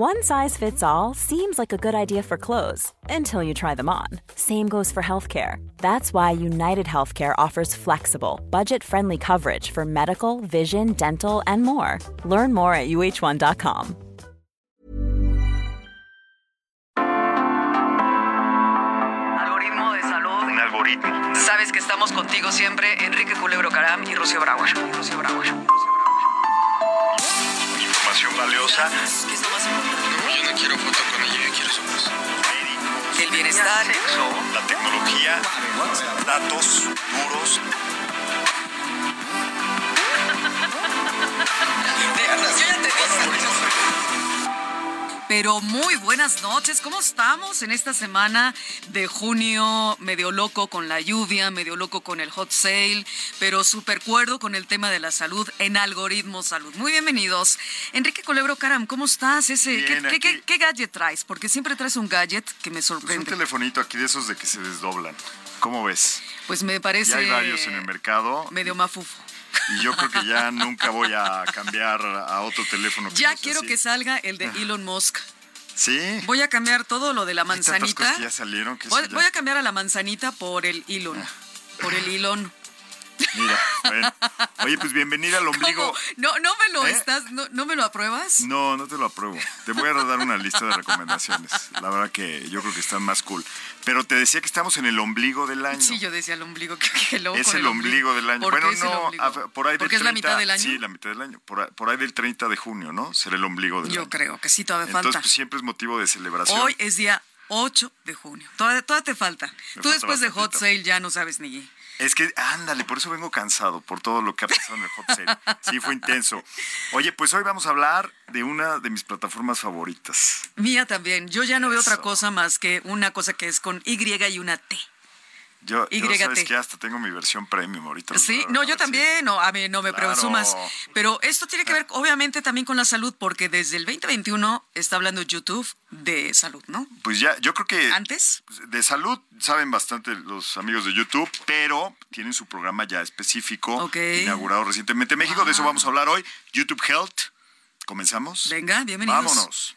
One size fits all seems like a good idea for clothes until you try them on. Same goes for healthcare. That's why United Healthcare offers flexible, budget friendly coverage for medical, vision, dental, and more. Learn more at uh1.com. Algoritmo de salud. Un algoritmo. Sabes que estamos contigo siempre, Enrique Culebro Caram y Rocío Brauer. Y Rocío Brauer. Valiosa. ¿Qué es lo más importante? Yo no quiero foto con ella, yo quiero su voz. El bienestar. Sexo. La tecnología. Datos duros. Yo ya te dije. Pero muy buenas noches, ¿cómo estamos en esta semana de junio? Medio loco con la lluvia, medio loco con el hot sale, pero súper cuerdo con el tema de la salud en Algoritmo Salud. Muy bienvenidos. Enrique Colebro Caram, ¿cómo estás? Ese, Bien, ¿qué, qué- aquí. qué- qué gadget traes? Porque siempre traes un gadget que me Pues un sorprende. telefonito aquí de esos de que se desdoblan. ¿Cómo ves? Pues me parece... Ya hay varios en el mercado. Medio mafufo. Y yo creo que ya nunca voy a cambiar a otro teléfono. que Ya no sea quiero así. que salga el de Elon Musk. Sí. Voy a cambiar todo lo de la Hay tantas cosas manzanita. que ya salieron que Voy, eso ya- voy a cambiar a la manzanita por el Elon. Por el Elon. Mira, bueno. Oye, pues bienvenida al ombligo. ¿Cómo? No, no me lo ¿Eh? estás, no, no me lo apruebas. No, no te lo apruebo. Te voy a dar una lista de recomendaciones. La verdad que yo creo que están más cool. Pero te decía que estamos en el ombligo del año. Sí, yo decía el ombligo. que qué loco es el ombligo del año. ¿Por bueno, qué es el no, a- por ahí del Porque es la mitad 30 del año. Sí, la mitad del año. Por, ahí- por ahí del 30 de junio, ¿no? Será el ombligo del Yo año. creo que sí, todavía Entonces, falta. pues siempre es motivo de celebración. Hoy es día 8 de junio. Todavía, todavía te falta. Me Tú falta después de Hot. Sale ya no sabes ni. Es que, ándale, por eso vengo cansado, por todo lo que ha pasado en el hot sale. Sí, fue intenso. Oye, pues hoy vamos a hablar de una de mis plataformas favoritas. Mía también. Yo ya no veo otra cosa más que una cosa que es con Y y una T. Yo, yo sabes que hasta tengo mi versión premium ahorita. Sí, no, yo si- también, no, a mí no me Claro. presumas. Pero esto tiene que ver, obviamente, también con la salud, porque desde el 2021 está hablando YouTube de salud, ¿no? Pues ya, yo creo que Antes, de salud saben bastante los amigos de YouTube, pero tienen su programa ya específico, inaugurado recientemente en México. De eso vamos a hablar hoy. YouTube Health. ¿Comenzamos? venga, bienvenidos. Vámonos.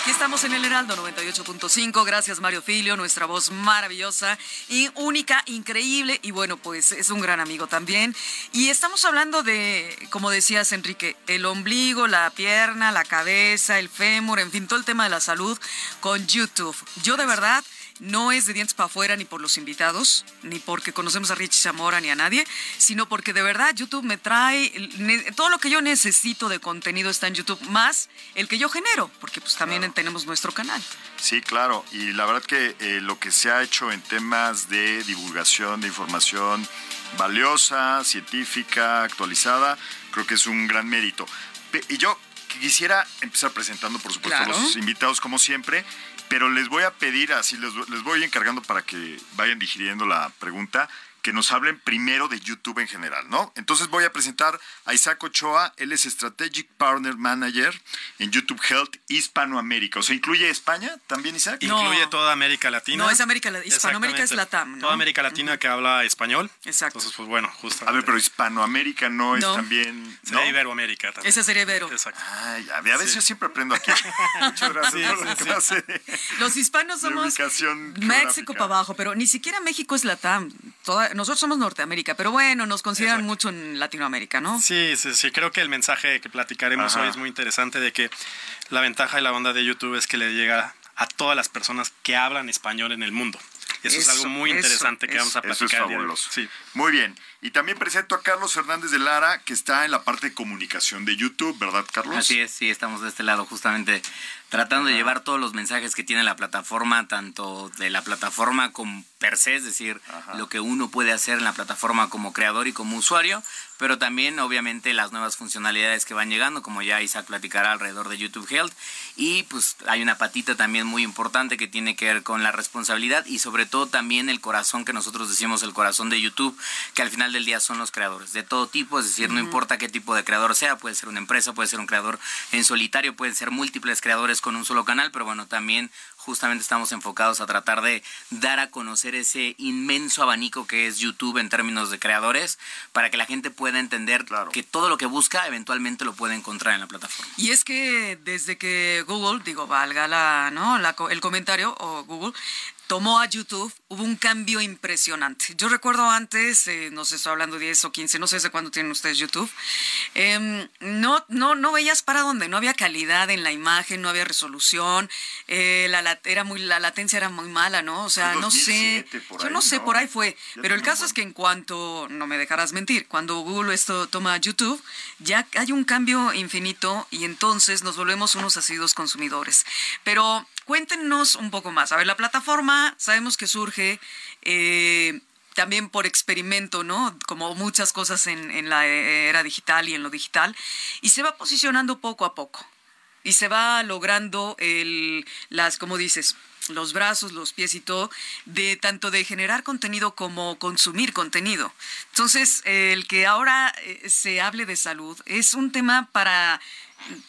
Aquí estamos en el Heraldo 98.5. Gracias, Mario Filio, nuestra voz maravillosa y única, increíble. Y bueno, pues es un gran amigo también. Y estamos hablando de, como decías, Enrique, el ombligo, la pierna, la cabeza, el fémur, en fin, todo el tema de la salud con YouTube. Yo de verdad. No es de dientes para afuera ni por los invitados, ni porque conocemos a Richie Zamora ni a nadie, sino porque de verdad YouTube me trae todo lo que yo necesito de contenido está en YouTube, más el que yo genero, porque pues también tenemos nuestro canal. Sí, claro. Y la verdad que eh, lo que se ha hecho en temas de divulgación de información valiosa, científica, actualizada, creo que es un gran mérito. Y yo quisiera empezar presentando, por supuesto, Claro. a los invitados como siempre, pero les voy a pedir, así les, les voy encargando para que vayan digiriendo la pregunta, que nos hablen primero de YouTube en general, ¿no? Entonces voy a presentar a Isaac Ochoa, él es Strategic Partner Manager en YouTube Health Hispanoamérica. O sea, ¿incluye España también, Isaac? No. Incluye toda América Latina. No, es América Latina. Hispanoamérica es. Latam, ¿no? Toda América Latina que habla español. Exacto. Entonces, pues bueno, justo. A ver, pero Hispanoamérica no es también... Sería ¿no? Iberoamérica también. Esa sería Ibero. Exacto. Ay, a veces yo siempre aprendo aquí. Muchas gracias por la clase. Los hispanos somos México geográfica. para abajo, pero ni siquiera México es Latam. Toda- nosotros somos Norteamérica, pero bueno, nos consideran Exacto. mucho en Latinoamérica, ¿no? Sí, sí, sí. Creo que el mensaje que platicaremos Ajá. hoy es muy interesante de que la ventaja y la onda de YouTube es que le llega a todas las personas que hablan español en el mundo. Y eso, es Eso, algo muy eso, interesante que eso. vamos a Eso es platicar. de hoy. fabuloso. Sí. Muy bien. Y también presento a Carlos Hernández de Lara, que está en la parte de comunicación de YouTube, ¿verdad, Carlos? Así es, sí, estamos de este lado justamente tratando de llevar todos los mensajes que tiene la plataforma, tanto de la plataforma como per se, es decir, lo que uno puede hacer en la plataforma como creador y como usuario, pero también obviamente las nuevas funcionalidades que van llegando, como ya Isaac platicará alrededor de YouTube Health. Y pues hay una patita también muy importante que tiene que ver con la responsabilidad y sobre todo también el corazón que nosotros decimos, el corazón de YouTube, que al final del día son los creadores de todo tipo, es decir, no importa qué tipo de creador sea, puede ser una empresa, puede ser un creador en solitario, pueden ser múltiples creadores con un solo canal, pero bueno, también justamente estamos enfocados a tratar de dar a conocer ese inmenso abanico que es YouTube en términos de creadores, para que la gente pueda entender que todo lo que busca eventualmente lo puede encontrar en la plataforma. Y es que desde que Google, digo, valga la, ¿no? el comentario, o Google, tomó a YouTube, hubo un cambio impresionante. Yo recuerdo antes, eh, no sé, estoy hablando 10 o 15, no sé de cuándo tienen ustedes YouTube, em, no, no, no veías para dónde, no había calidad en la imagen, no había resolución, eh, la, era muy, la latencia era muy mala, ¿no? O sea, no sé, yo no sé, por ahí fue, pero el caso es que en cuanto, no me dejarás mentir, cuando Google esto toma YouTube, ya hay un cambio infinito y entonces nos volvemos unos asiduos consumidores. Pero Cuéntenos un poco más. A ver, la plataforma sabemos que surge eh, también por experimento, ¿no? Como muchas cosas en, la era digital y en lo digital, y se va posicionando poco a poco. Y se va logrando las, como dices, los brazos, los pies y todo, de tanto de generar contenido como consumir contenido. Entonces, el que ahora eh, se hable de salud es un tema para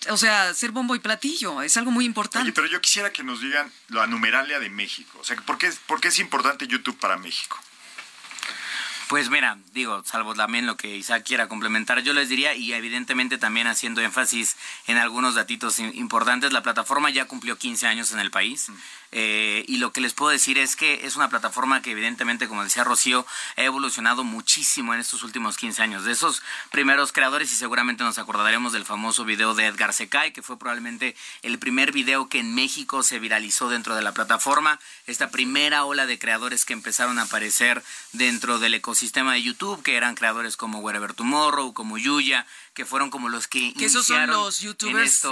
o sea, ser bombo y platillo, es algo muy importante. Oye, pero yo quisiera que nos digan la numeralia de México. O sea, ¿por qué, ¿por qué es importante YouTube para México? Pues mira, digo, salvo también lo que Isaac quiera complementar, yo les diría, y evidentemente también haciendo énfasis en algunos datitos importantes, la plataforma ya cumplió 15 años en el país. Eh, y lo que les puedo decir es que es una plataforma que evidentemente, como decía Rocío, ha evolucionado muchísimo en estos últimos 15 años. De esos primeros creadores, y seguramente nos acordaremos del famoso video de Edgar Secay, que fue probablemente el primer video que en México se viralizó dentro de la plataforma. Esta primera ola de creadores que empezaron a aparecer dentro del ecosistema de YouTube, que eran creadores como Wherever Tomorrow, como Yuya, que fueron como los que, que esos son los youtubers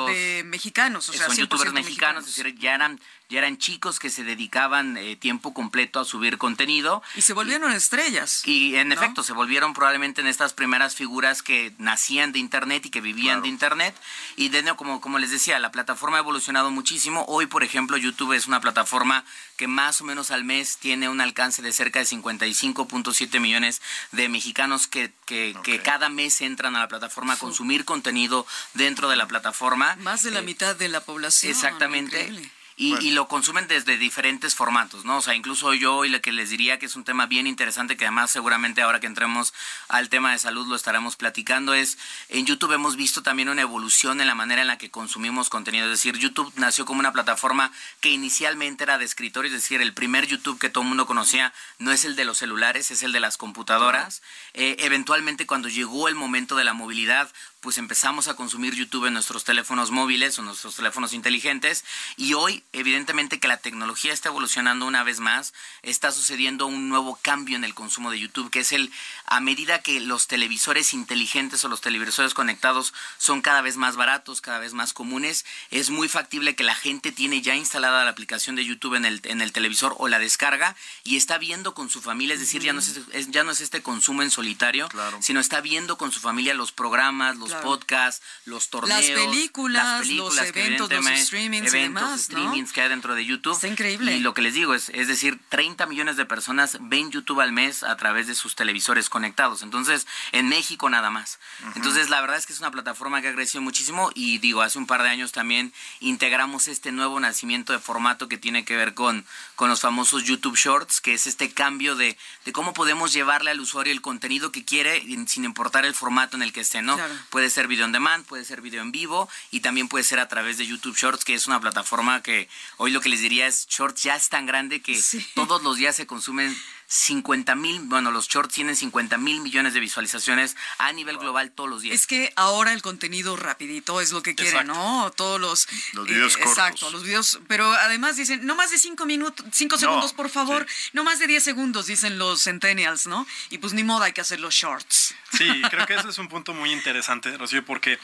mexicanos, o sea, son youtubers mexicanos, es decir, ya eran ya eran chicos que se dedicaban eh, tiempo completo a subir contenido. Y se volvieron estrellas. Y en efecto, se volvieron probablemente en estas primeras figuras que nacían de Internet y que vivían de Internet. Y de como, como les decía, la plataforma ha evolucionado muchísimo. Hoy, por ejemplo, YouTube es una plataforma que más o menos al mes tiene un alcance de cerca de 55.7 millones de mexicanos que, que, que, cada mes entran a la plataforma a consumir contenido dentro de la plataforma. Más de la eh, mitad de la población. Exactamente y, lo consumen desde diferentes formatos, ¿no? O sea, incluso yo y lo que les diría que es un tema bien interesante que además seguramente ahora que entremos al tema de salud lo estaremos platicando es en YouTube hemos visto también una evolución en la manera en la que consumimos contenido, es decir, YouTube nació como una plataforma que inicialmente era de escritorio, es decir, el primer YouTube que todo el mundo conocía no es el de los celulares, es el de las computadoras. Eh, eventualmente cuando llegó el momento de la movilidad, pues empezamos a consumir YouTube en nuestros teléfonos móviles o nuestros teléfonos inteligentes. Y hoy evidentemente que la tecnología está evolucionando una vez más, está sucediendo un nuevo cambio en el consumo de YouTube, que es el a medida que los televisores inteligentes o los televisores conectados son cada vez más baratos, cada vez más comunes, es muy factible que la gente tiene ya instalada la aplicación de YouTube en el, en el televisor o la descarga y está viendo con su familia, es decir, ya no es, ya no es este consumo en solitario, sino está viendo con su familia los programas, los podcasts, los torneos, las películas, los eventos, los streamings eventos, streamings que hay dentro de YouTube. Está increíble. Y lo que les digo es, es decir, 30 millones de personas ven YouTube al mes a través de sus televisores conectados. Entonces, en México nada más. Entonces, la verdad es que es una plataforma que ha crecido muchísimo y digo, hace un par de años también integramos este nuevo nacimiento de formato que tiene que ver con, con los famosos YouTube Shorts, que es este cambio de, de cómo podemos llevarle al usuario el contenido que quiere sin importar el formato en el que esté, ¿no? Puede ser video on demand, puede ser video en vivo y también puede ser a través de YouTube Shorts, que es una plataforma que hoy lo que les diría es Shorts ya es tan grande que todos los días se consumen 50 mil, bueno, los shorts tienen 50 mil millones de visualizaciones a nivel global todos los días. Es que ahora el contenido rapidito es lo que quieren, ¿no? Todos los... Los videos eh, cortos. Exacto, los videos, pero además dicen, no más de 5 minutos, 5 segundos, por favor, no más de 10 segundos, dicen los centennials, ¿no? Y pues ni modo hay que hacer los shorts. Sí, creo que ese es un punto muy interesante, Rocío, porque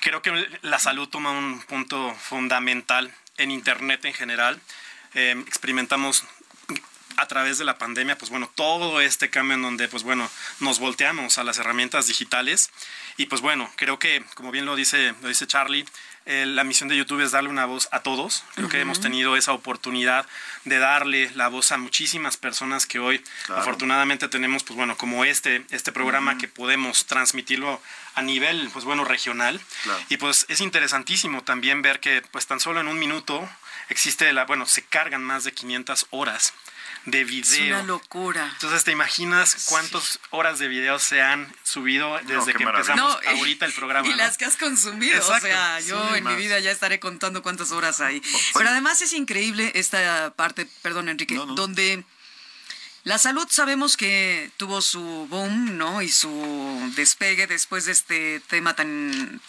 creo que la salud toma un punto fundamental en Internet en general. Eh, experimentamos a través de la pandemia, pues bueno, todo este cambio en donde, pues bueno, nos volteamos a las herramientas digitales. Y pues bueno, creo que, como bien lo dice, lo dice Charlie, eh, la misión de YouTube es darle una voz a todos. Creo que hemos tenido esa oportunidad de darle la voz a muchísimas personas que hoy afortunadamente tenemos, pues bueno, como este, este programa que podemos transmitirlo a nivel, pues bueno, regional. Y pues es interesantísimo también ver que pues tan solo en un minuto existe la, bueno, se cargan más de 500 horas de video. Es una locura. Entonces, ¿te imaginas cuántas horas de video se han subido desde que empezamos ahorita el programa? Y las que has consumido. O sea, yo en mi vida ya estaré contando cuántas horas hay. Pero además es increíble esta parte, perdón, Enrique, donde... La salud sabemos que tuvo su boom, ¿no? Y su despegue después de este tema tan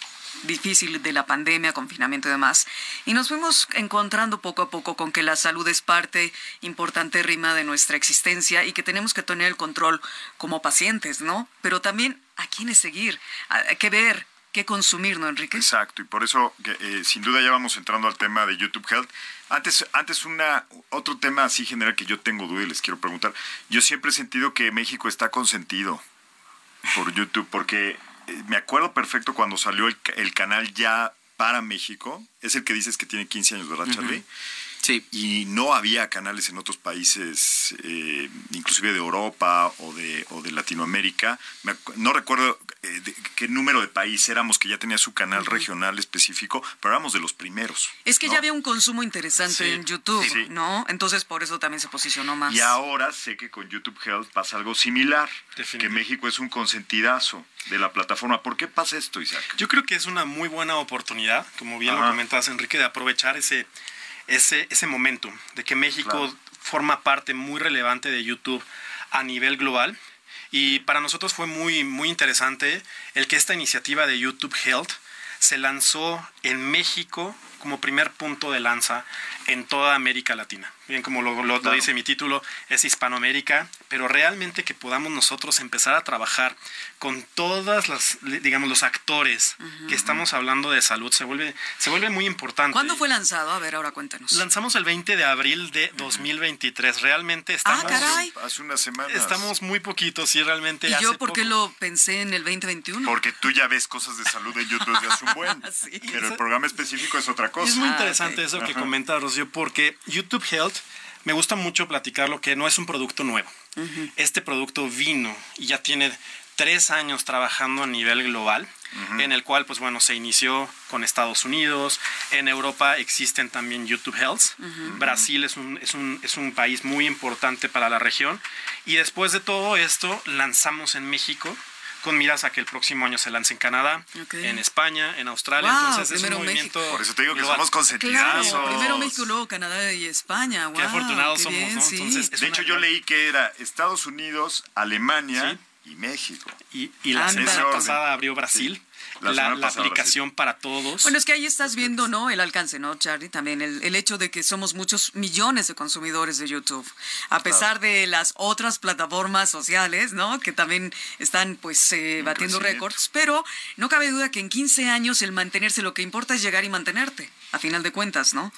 difícil de la pandemia, confinamiento y demás. Y nos fuimos encontrando poco a poco con que la salud es parte importante rima de nuestra existencia y que tenemos que tener el control como pacientes, ¿no? Pero también a quiénes seguir, a qué ver, qué consumir, ¿no, Enrique? Exacto, y por eso, eh, sin duda, ya vamos entrando al tema de YouTube Health. Antes, antes una, otro tema así general que yo tengo duda y les quiero preguntar. Yo siempre he sentido que México está consentido por YouTube, porque me acuerdo perfecto cuando salió el, canal ya para México. Es el que dices que tiene 15 años, ¿verdad, Charlie? Sí. Y no había canales en otros países, eh, inclusive de Europa o de, o de Latinoamérica. no recuerdo eh, qué número de país éramos que ya tenía su canal regional específico, pero éramos de los primeros. Es que ya había un consumo interesante en YouTube, ¿no? Entonces por eso también se posicionó más. Y ahora sé que con YouTube Health pasa algo similar, que México es un consentidazo de la plataforma. ¿Por qué pasa esto, Isaac? Yo creo que es una muy buena oportunidad, como bien lo comentabas, Enrique, de aprovechar ese, ese, ese momento, de que México forma parte muy relevante de YouTube a nivel global. Y para nosotros fue muy, muy interesante el que esta iniciativa de YouTube Health se lanzó en México como primer punto de lanza en toda América Latina. Bien, como lo, dice mi título, es Hispanoamérica, pero realmente que podamos nosotros empezar a trabajar con todas las, digamos, los actores que estamos hablando de salud, se vuelve, se vuelve muy importante. ¿Cuándo fue lanzado? A ver, ahora cuéntanos. Lanzamos el 20 de abril de 2023. Realmente estamos... Ah, caray. Hace una semana. Estamos muy poquitos, y realmente... ¿Y yo por qué lo pensé en el 2021? Porque tú ya ves cosas de salud en YouTube desde hace un buen. Pero el programa específico es otra cosa. Es muy ah, interesante eso que comenta Rocío, porque YouTube Health me gusta mucho platicarlo que no es un producto nuevo. Este producto vino y ya tiene tres años trabajando a nivel global, en el cual, pues bueno, se inició con Estados Unidos, en Europa existen también YouTube Health, Brasil es un, es, un, es un país muy importante para la región, y después de todo esto lanzamos en México con miras a que el próximo año se lance en Canadá, en España, en Australia. Entonces es un movimiento. Por eso te digo que somos consentidos. primero México, luego Canadá y España. Qué afortunados somos, ¿no? de hecho, yo leí que era Estados Unidos, Alemania y México. Y, la semana pasada abrió Brasil la, aplicación para todos. Bueno, es que ahí estás viendo, ¿no? El alcance, ¿no, Charlie? También el, hecho de que somos muchos millones de consumidores de YouTube, a pesar de las otras plataformas sociales, ¿no? Que también están, pues, eh, batiendo récords, pero no cabe duda que en 15 años el mantenerse, lo que importa es llegar y mantenerte, a final de cuentas, ¿no?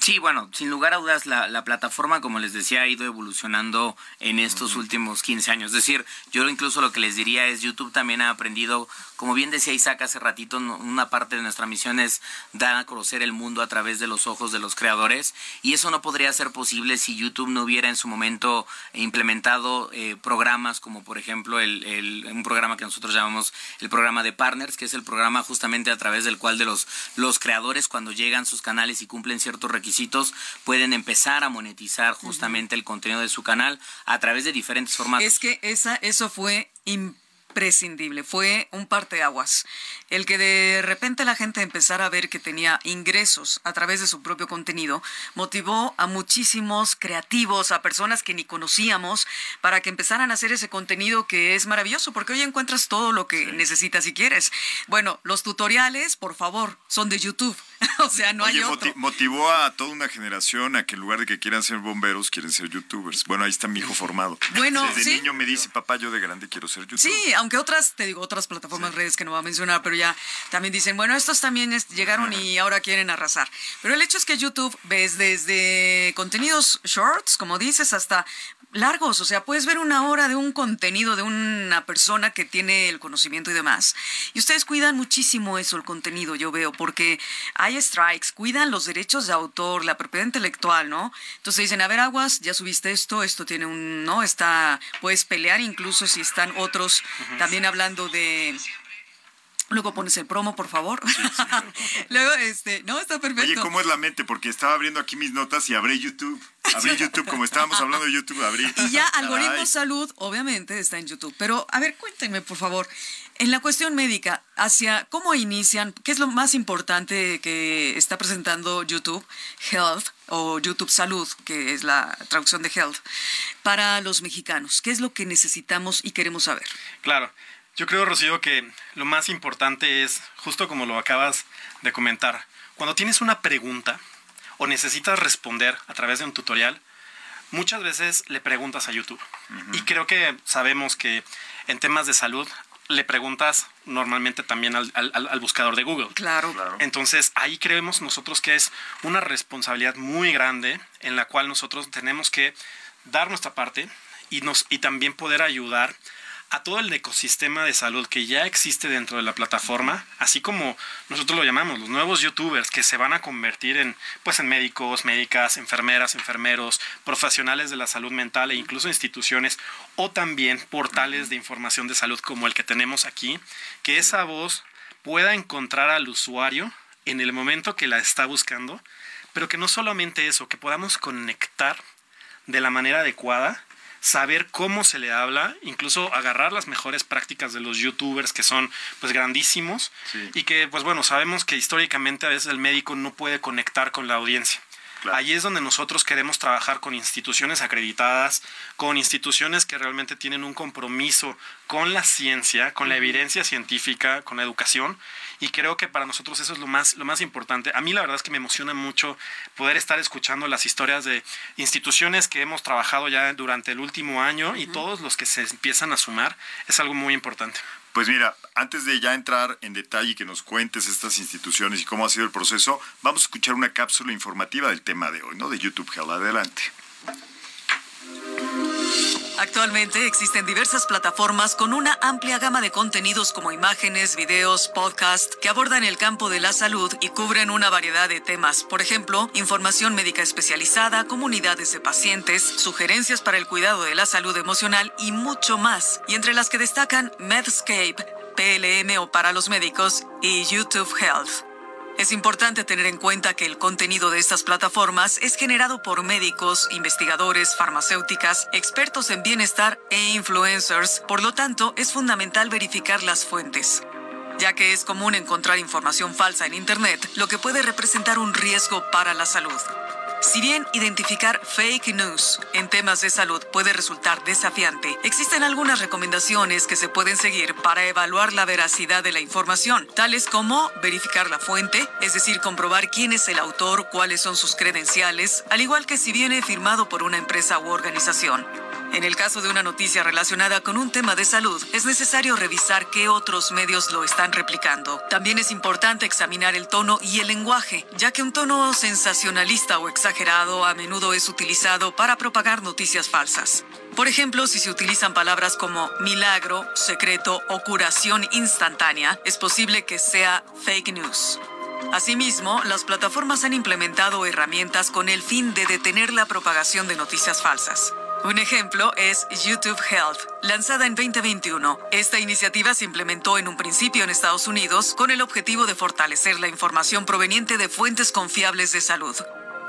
Sí. bueno, sin lugar a dudas la, la, plataforma, como les decía, ha ido evolucionando en estos últimos 15 años. Es decir, yo incluso lo que les diría es YouTube también ha aprendido, como bien decía Isaac hace ratito, una parte de nuestra misión es dar a conocer el mundo a través de los ojos de los creadores y eso no podría ser posible si YouTube no hubiera en su momento implementado eh, programas como por ejemplo el, el, un programa que nosotros llamamos el programa de partners, que es el programa justamente a través del cual de los, los creadores cuando llegan sus canales y cumplen ciertos requisitos, pueden empezar a monetizar justamente el contenido de su canal a través de diferentes formatos. Es que esa, eso fue imprescindible, fue un parteaguas. El que de repente la gente empezara a ver que tenía ingresos a través de su propio contenido, motivó a muchísimos creativos, a personas que ni conocíamos, para que empezaran a hacer ese contenido que es maravilloso, porque hoy encuentras todo lo que necesitas si quieres. Bueno, los tutoriales, por favor, son de YouTube. o sea, no hay otro. moti- motivó a toda una generación a que en lugar de que quieran ser bomberos, quieren ser youtubers. Bueno, ahí está mi hijo formado. Bueno, Desde sí. niño me dice, papá, yo de grande quiero ser youtuber. Sí, aunque otras, te digo, otras plataformas, redes que no va a mencionar, pero ya también dicen, bueno, estos también es- llegaron y ahora quieren arrasar. Pero el hecho es que YouTube ves desde contenidos shorts, como dices, hasta largos, o sea, puedes ver una hora de un contenido de una persona que tiene el conocimiento y demás. Y ustedes cuidan muchísimo eso, el contenido, yo veo, porque hay strikes, cuidan los derechos de autor, la propiedad intelectual, ¿no? Entonces dicen, a ver, aguas, ya subiste esto, esto tiene un, ¿no? Está, puedes pelear incluso si están otros también hablando de... Luego pones el promo, por favor. Luego, este, no, está perfecto. Oye, ¿cómo es la mente? Porque estaba abriendo aquí mis notas y abrí YouTube. Abrí YouTube, como estábamos hablando de YouTube, abrí. Y ya Algoritmo Caray. Salud, obviamente, está en YouTube. Pero, a ver, cuéntenme, por favor, en la cuestión médica, hacia cómo inician, qué es lo más importante que está presentando YouTube Health o YouTube Salud, que es la traducción de Health, para los mexicanos. ¿Qué es lo que necesitamos y queremos saber? Claro. Yo creo, Rocío, que lo más importante es, justo como lo acabas de comentar, cuando tienes una pregunta o necesitas responder a través de un tutorial, muchas veces le preguntas a YouTube. Y creo que sabemos que en temas de salud le preguntas normalmente también al, al- al- buscador de Google. Claro. Entonces ahí creemos nosotros que es una responsabilidad muy grande en la cual nosotros tenemos que dar nuestra parte y, nos, y también poder ayudar a todo el ecosistema de salud que ya existe dentro de la plataforma, así como nosotros lo llamamos, los nuevos youtubers que se van a convertir en, pues, en médicos, médicas, enfermeras, enfermeros, profesionales de la salud mental e incluso instituciones o también portales de información de salud como el que tenemos aquí, que esa voz pueda encontrar al usuario en el momento que la está buscando, pero que no solamente eso, que podamos conectar de la manera adecuada, saber cómo se le habla, incluso agarrar las mejores prácticas de los youtubers que son pues grandísimos Sí. y que pues bueno, sabemos que históricamente a veces el médico no puede conectar con la audiencia. Claro. Ahí es donde nosotros queremos trabajar con instituciones acreditadas, con instituciones que realmente tienen un compromiso con la ciencia, con la evidencia científica, con la educación. Y creo que para nosotros eso es lo más, lo más importante. A mí la verdad es que me emociona mucho poder estar escuchando las historias de instituciones que hemos trabajado ya durante el último año y todos los que se empiezan a sumar. Es algo muy importante. Pues mira, antes de ya entrar en detalle y que nos cuentes estas instituciones y cómo ha sido el proceso, vamos a escuchar una cápsula informativa del tema de hoy, ¿no? De YouTube Health. Adelante. Actualmente existen diversas plataformas con una amplia gama de contenidos como imágenes, videos, podcasts que abordan el campo de la salud y cubren una variedad de temas. Por ejemplo, información médica especializada, comunidades de pacientes, sugerencias para el cuidado de la salud emocional y mucho más. Y entre las que destacan Medscape, PLM o para los médicos y YouTube Health. Es importante tener en cuenta que el contenido de estas plataformas es generado por médicos, investigadores, farmacéuticas, expertos en bienestar e influencers, por lo tanto es fundamental verificar las fuentes ya que es común encontrar información falsa en Internet, lo que puede representar un riesgo para la salud. Si bien identificar fake news en temas de salud puede resultar desafiante, existen algunas recomendaciones que se pueden seguir para evaluar la veracidad de la información, tales como verificar la fuente, es decir, comprobar quién es el autor, cuáles son sus credenciales, al igual que si viene firmado por una empresa u organización. En el caso de una noticia relacionada con un tema de salud, es necesario revisar qué otros medios lo están replicando. También es importante examinar el tono y el lenguaje, ya que un tono sensacionalista o exagerado a menudo es utilizado para propagar noticias falsas. Por ejemplo, si se utilizan palabras como milagro, secreto o curación instantánea, es posible que sea fake news. Asimismo, las plataformas han implementado herramientas con el fin de detener la propagación de noticias falsas. Un ejemplo es YouTube Health, lanzada en 2021. Esta iniciativa se implementó en un principio en Estados Unidos con el objetivo de fortalecer la información proveniente de fuentes confiables de salud.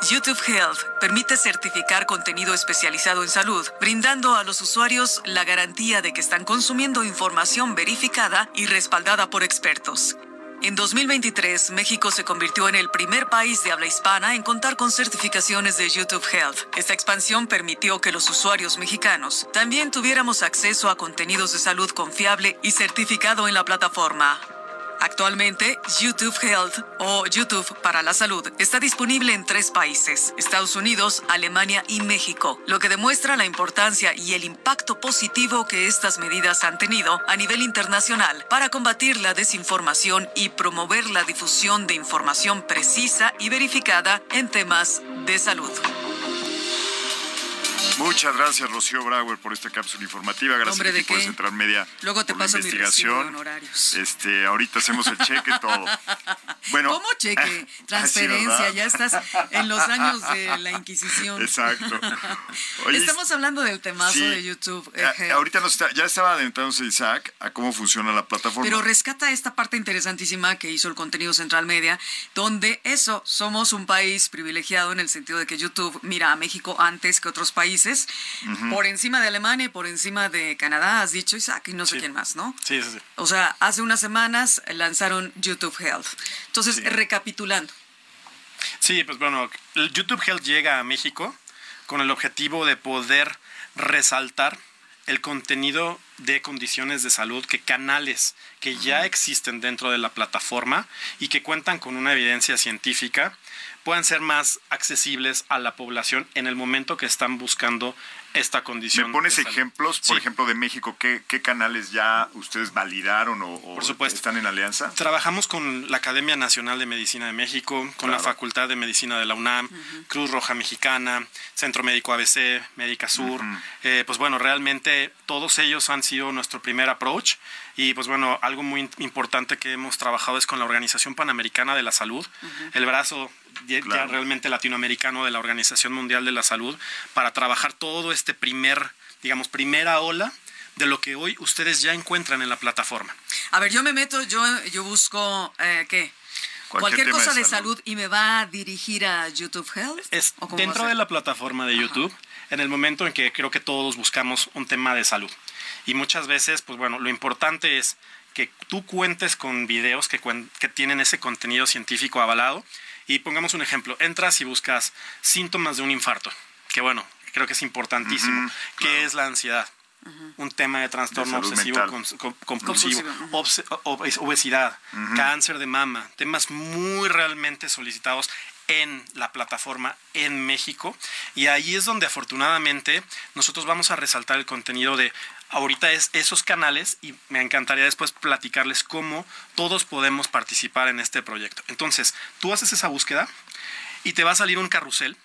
YouTube Health permite certificar contenido especializado en salud, brindando a los usuarios la garantía de que están consumiendo información verificada y respaldada por expertos. En 2023, México se convirtió en el primer país de habla hispana en contar con certificaciones de YouTube Health. Esta expansión permitió que los usuarios mexicanos también tuviéramos acceso a contenidos de salud confiable y certificado en la plataforma. Actualmente, YouTube Health o YouTube para la Salud está disponible en tres países, Estados Unidos, Alemania y México, lo que demuestra la importancia y el impacto positivo que estas medidas han tenido a nivel internacional para combatir la desinformación y promover la difusión de información precisa y verificada en temas de salud. Muchas gracias, Rocío Brauer, por esta cápsula informativa. Gracias Hombre, ¿de qué? Central Media Luego te por la paso mi de investigación. honorarios. Este, ahorita hacemos el cheque, todo. Bueno, ¿Cómo cheque? Transferencia, ya estás en los años de la Inquisición. Exacto. Oye, Estamos hablando del temazo sí, de YouTube. a- ahorita nos está- ya estaba adentrándose Isaac a cómo funciona la plataforma. Pero rescata esta parte interesantísima que hizo el contenido Central Media, donde eso, somos un país privilegiado en el sentido de que YouTube mira a México antes que otros países, por encima de Alemania y por encima de Canadá, has dicho Isaac, y no sé Sí. quién más, ¿no? Sí, sí, sí. O sea, hace unas semanas lanzaron YouTube Health. Entonces, Sí. recapitulando. Sí, pues bueno, el YouTube Health llega a México con el objetivo de poder resaltar el contenido de condiciones de salud, que canales que ya existen dentro de la plataforma y que cuentan con una evidencia científica puedan ser más accesibles a la población en el momento que están buscando esta condición. ¿Me pones ejemplos, por Sí. ejemplo, de México? ¿Qué, qué canales ya ustedes validaron o, o Por supuesto. están en alianza? Trabajamos con la Academia Nacional de Medicina de México, con la Claro. Facultad de Medicina de la UNAM, Cruz Roja Mexicana, Centro Médico ABC, Médica Sur. Eh, pues bueno, realmente todos ellos han sido nuestro primer approach. Y pues bueno, algo muy importante que hemos trabajado es con la Organización Panamericana de la Salud, el brazo ya- ya Claro. realmente latinoamericano de la Organización Mundial de la Salud, para trabajar todo este primer, digamos, primera ola de lo que hoy ustedes ya encuentran en la plataforma. A ver, yo me meto, yo, yo busco, eh, ¿qué? Cualquier Cualquier, cosa de salud. salud. y me va a dirigir a YouTube Health. Es ¿O cómo dentro de la plataforma de YouTube, en el momento en que creo que todos buscamos un tema de salud. Y muchas veces, pues bueno, lo importante es que tú cuentes con videos que, cuen- que tienen ese contenido científico avalado. Y pongamos un ejemplo, entras y buscas síntomas de un infarto, que bueno, creo que es importantísimo. Ujú, ¿Qué claro. es la ansiedad? Un tema de trastorno obsesivo compulsivo, obesidad, cáncer de mama, temas muy realmente solicitados en la plataforma en México. Y ahí es donde afortunadamente nosotros vamos a resaltar el contenido de ahorita es esos canales y me encantaría después platicarles cómo todos podemos participar en este proyecto. Entonces, tú haces esa búsqueda y te va a salir un carrusel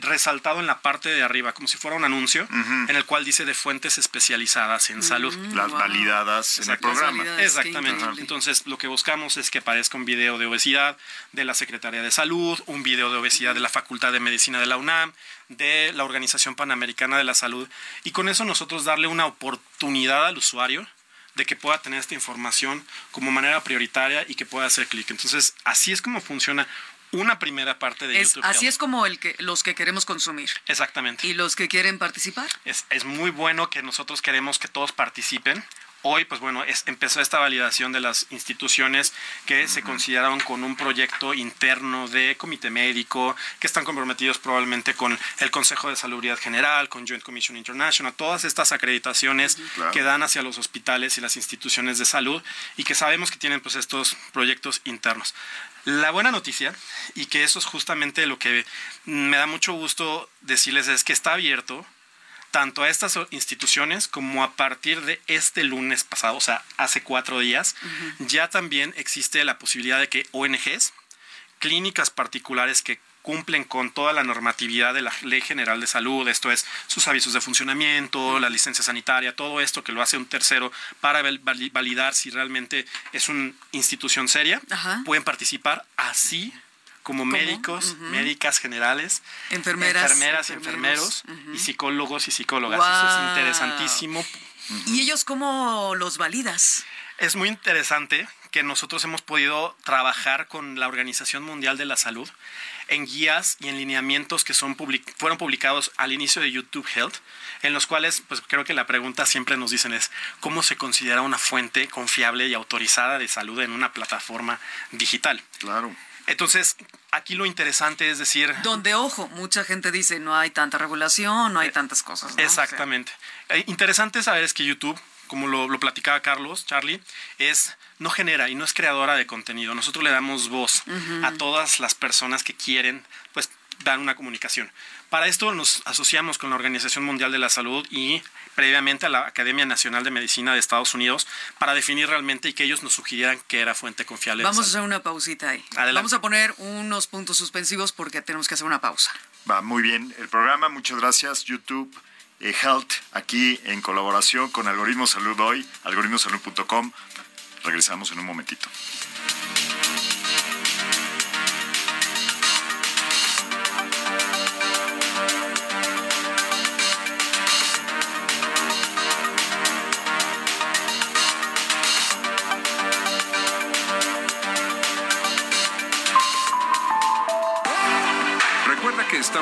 resaltado en la parte de arriba, como si fuera un anuncio, en el cual dice de fuentes especializadas en salud. Las wow. validadas en el programa. Exactamente. Entonces, lo que buscamos es que aparezca un video de obesidad de la Secretaría de Salud, un video de obesidad de la Facultad de Medicina de la UNAM, de la Organización Panamericana de la Salud, y con eso nosotros darle una oportunidad al usuario de que pueda tener esta información como manera prioritaria y que pueda hacer clic. Entonces, así es como funciona una primera parte de Es- YouTube. así es como el que, los que queremos consumir. Exactamente. ¿Y los que quieren participar? Es, es muy bueno que nosotros queremos que todos participen. Hoy, pues bueno, es, empezó esta validación de las instituciones que se consideraron con un proyecto interno de comité médico, que están comprometidos probablemente con el Consejo de Salubridad General, con Joint Commission International, todas estas acreditaciones Claro. que dan hacia los hospitales y las instituciones de salud y que sabemos que tienen pues estos proyectos internos. La buena noticia, y que eso es justamente lo que me da mucho gusto decirles, es que está abierto tanto a estas instituciones como a partir de este lunes pasado, o sea, hace cuatro días, ya también existe la posibilidad de que ONGs, clínicas particulares que cumplen con toda la normatividad de la Ley General de Salud, esto es sus avisos de funcionamiento, la licencia sanitaria, todo esto que lo hace un tercero para val- vali- validar si realmente es una institución seria, Ajá. pueden participar así como médicos, médicas generales, Enfermeras, enfermeras y enfermeros, enfermeros, y psicólogos y psicólogas. Eso es interesantísimo. ¿Y ellos cómo los validas? Es muy interesante que nosotros hemos podido trabajar con la Organización Mundial de la Salud en guías y en lineamientos que son public- fueron publicados al inicio de YouTube Health, en los cuales, pues creo que la pregunta siempre nos dicen es cómo se considera una fuente confiable y autorizada de salud en una plataforma digital. Claro. Entonces, aquí lo interesante es decir, Donde, ojo, mucha gente dice no hay tanta regulación, no hay tantas cosas. ¿no? O sea, Exactamente. Eh, interesante saber es que YouTube, como lo, lo, platicaba Carlos, Charlie, es no genera y no es creadora de contenido. Nosotros le damos voz a todas las personas que quieren pues dar una comunicación. Para esto nos asociamos con la Organización Mundial de la Salud y previamente a la Academia Nacional de Medicina de Estados Unidos para definir realmente y que ellos nos sugirieran que era fuente confiable. Vamos a hacer una pausita ahí. Vamos a poner unos puntos suspensivos porque tenemos que hacer una pausa. Va, muy bien. El programa, muchas gracias, YouTube. Eh, Health, aquí en colaboración con Algoritmo Salud Hoy, algoritmosalud.com. Regresamos en un momentito.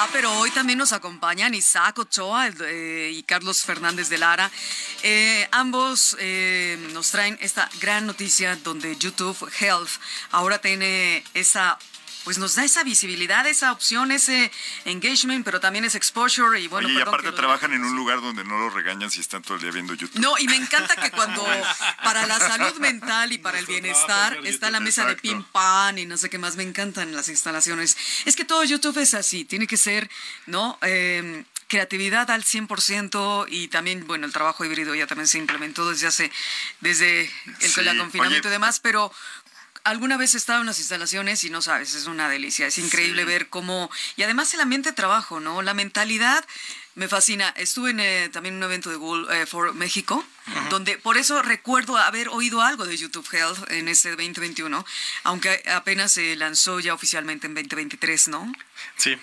Ah, pero hoy también nos acompañan Isaac Ochoa eh, y Carlos Fernández de Lara. Eh, ambos eh, nos traen esta gran noticia donde YouTube Health ahora tiene esa pues nos da esa visibilidad, esa opción, ese engagement, pero también ese exposure y bueno. Oye, y aparte trabajan en un lugar donde no los regañan si están todo el día viendo YouTube. No, y me encanta que cuando para la salud mental y para el bienestar está la mesa de ping pong y no sé qué más, me encantan las instalaciones. Es que todo YouTube es así, tiene que ser, ¿no? Eh, creatividad al 100% y también, bueno, el trabajo híbrido ya también se implementó desde hace, desde el, sí, confinamiento y demás, pero alguna vez he estado en las instalaciones y no sabes, es una delicia, es increíble ver cómo, y además el ambiente de trabajo, ¿no? La mentalidad me fascina. Estuve en eh, también un evento de Google eh, for México, donde por eso recuerdo haber oído algo de YouTube Health en ese 2021, aunque apenas se lanzó ya oficialmente en 2023, ¿no? Sí,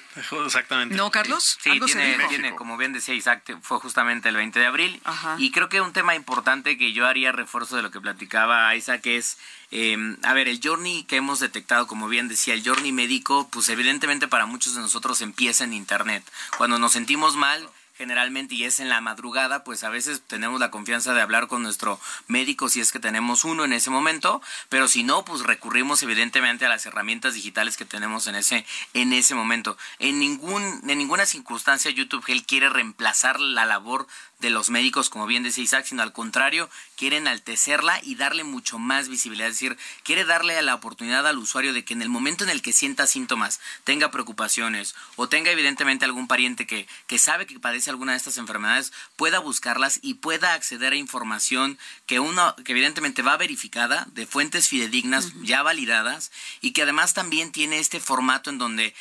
exactamente. ¿No, Carlos? Sí, tiene, tiene, como bien decía Isaac, fue justamente el 20 de abril. Y creo que un tema importante que yo haría refuerzo de lo que platicaba Isaac es, eh, a ver, el journey que hemos detectado, como bien decía, el journey médico, pues evidentemente para muchos de nosotros empieza en Internet. Cuando nos sentimos mal, generalmente y es en la madrugada, pues a veces tenemos la confianza de hablar con nuestro médico si es que tenemos uno en ese momento, pero si no, pues recurrimos evidentemente a las herramientas digitales que tenemos en ese en ese momento. En ningún en ninguna circunstancia YouTube Health quiere reemplazar la labor de los médicos, como bien decía Isaac, sino al contrario, quiere enaltecerla y darle mucho más visibilidad. Es decir, quiere darle la oportunidad al usuario de que en el momento en el que sienta síntomas, tenga preocupaciones o tenga evidentemente algún pariente que, que sabe que padece alguna de estas enfermedades, pueda buscarlas y pueda acceder a información que uno, que evidentemente va verificada, de fuentes fidedignas, ya validadas, y que además también tiene este formato en donde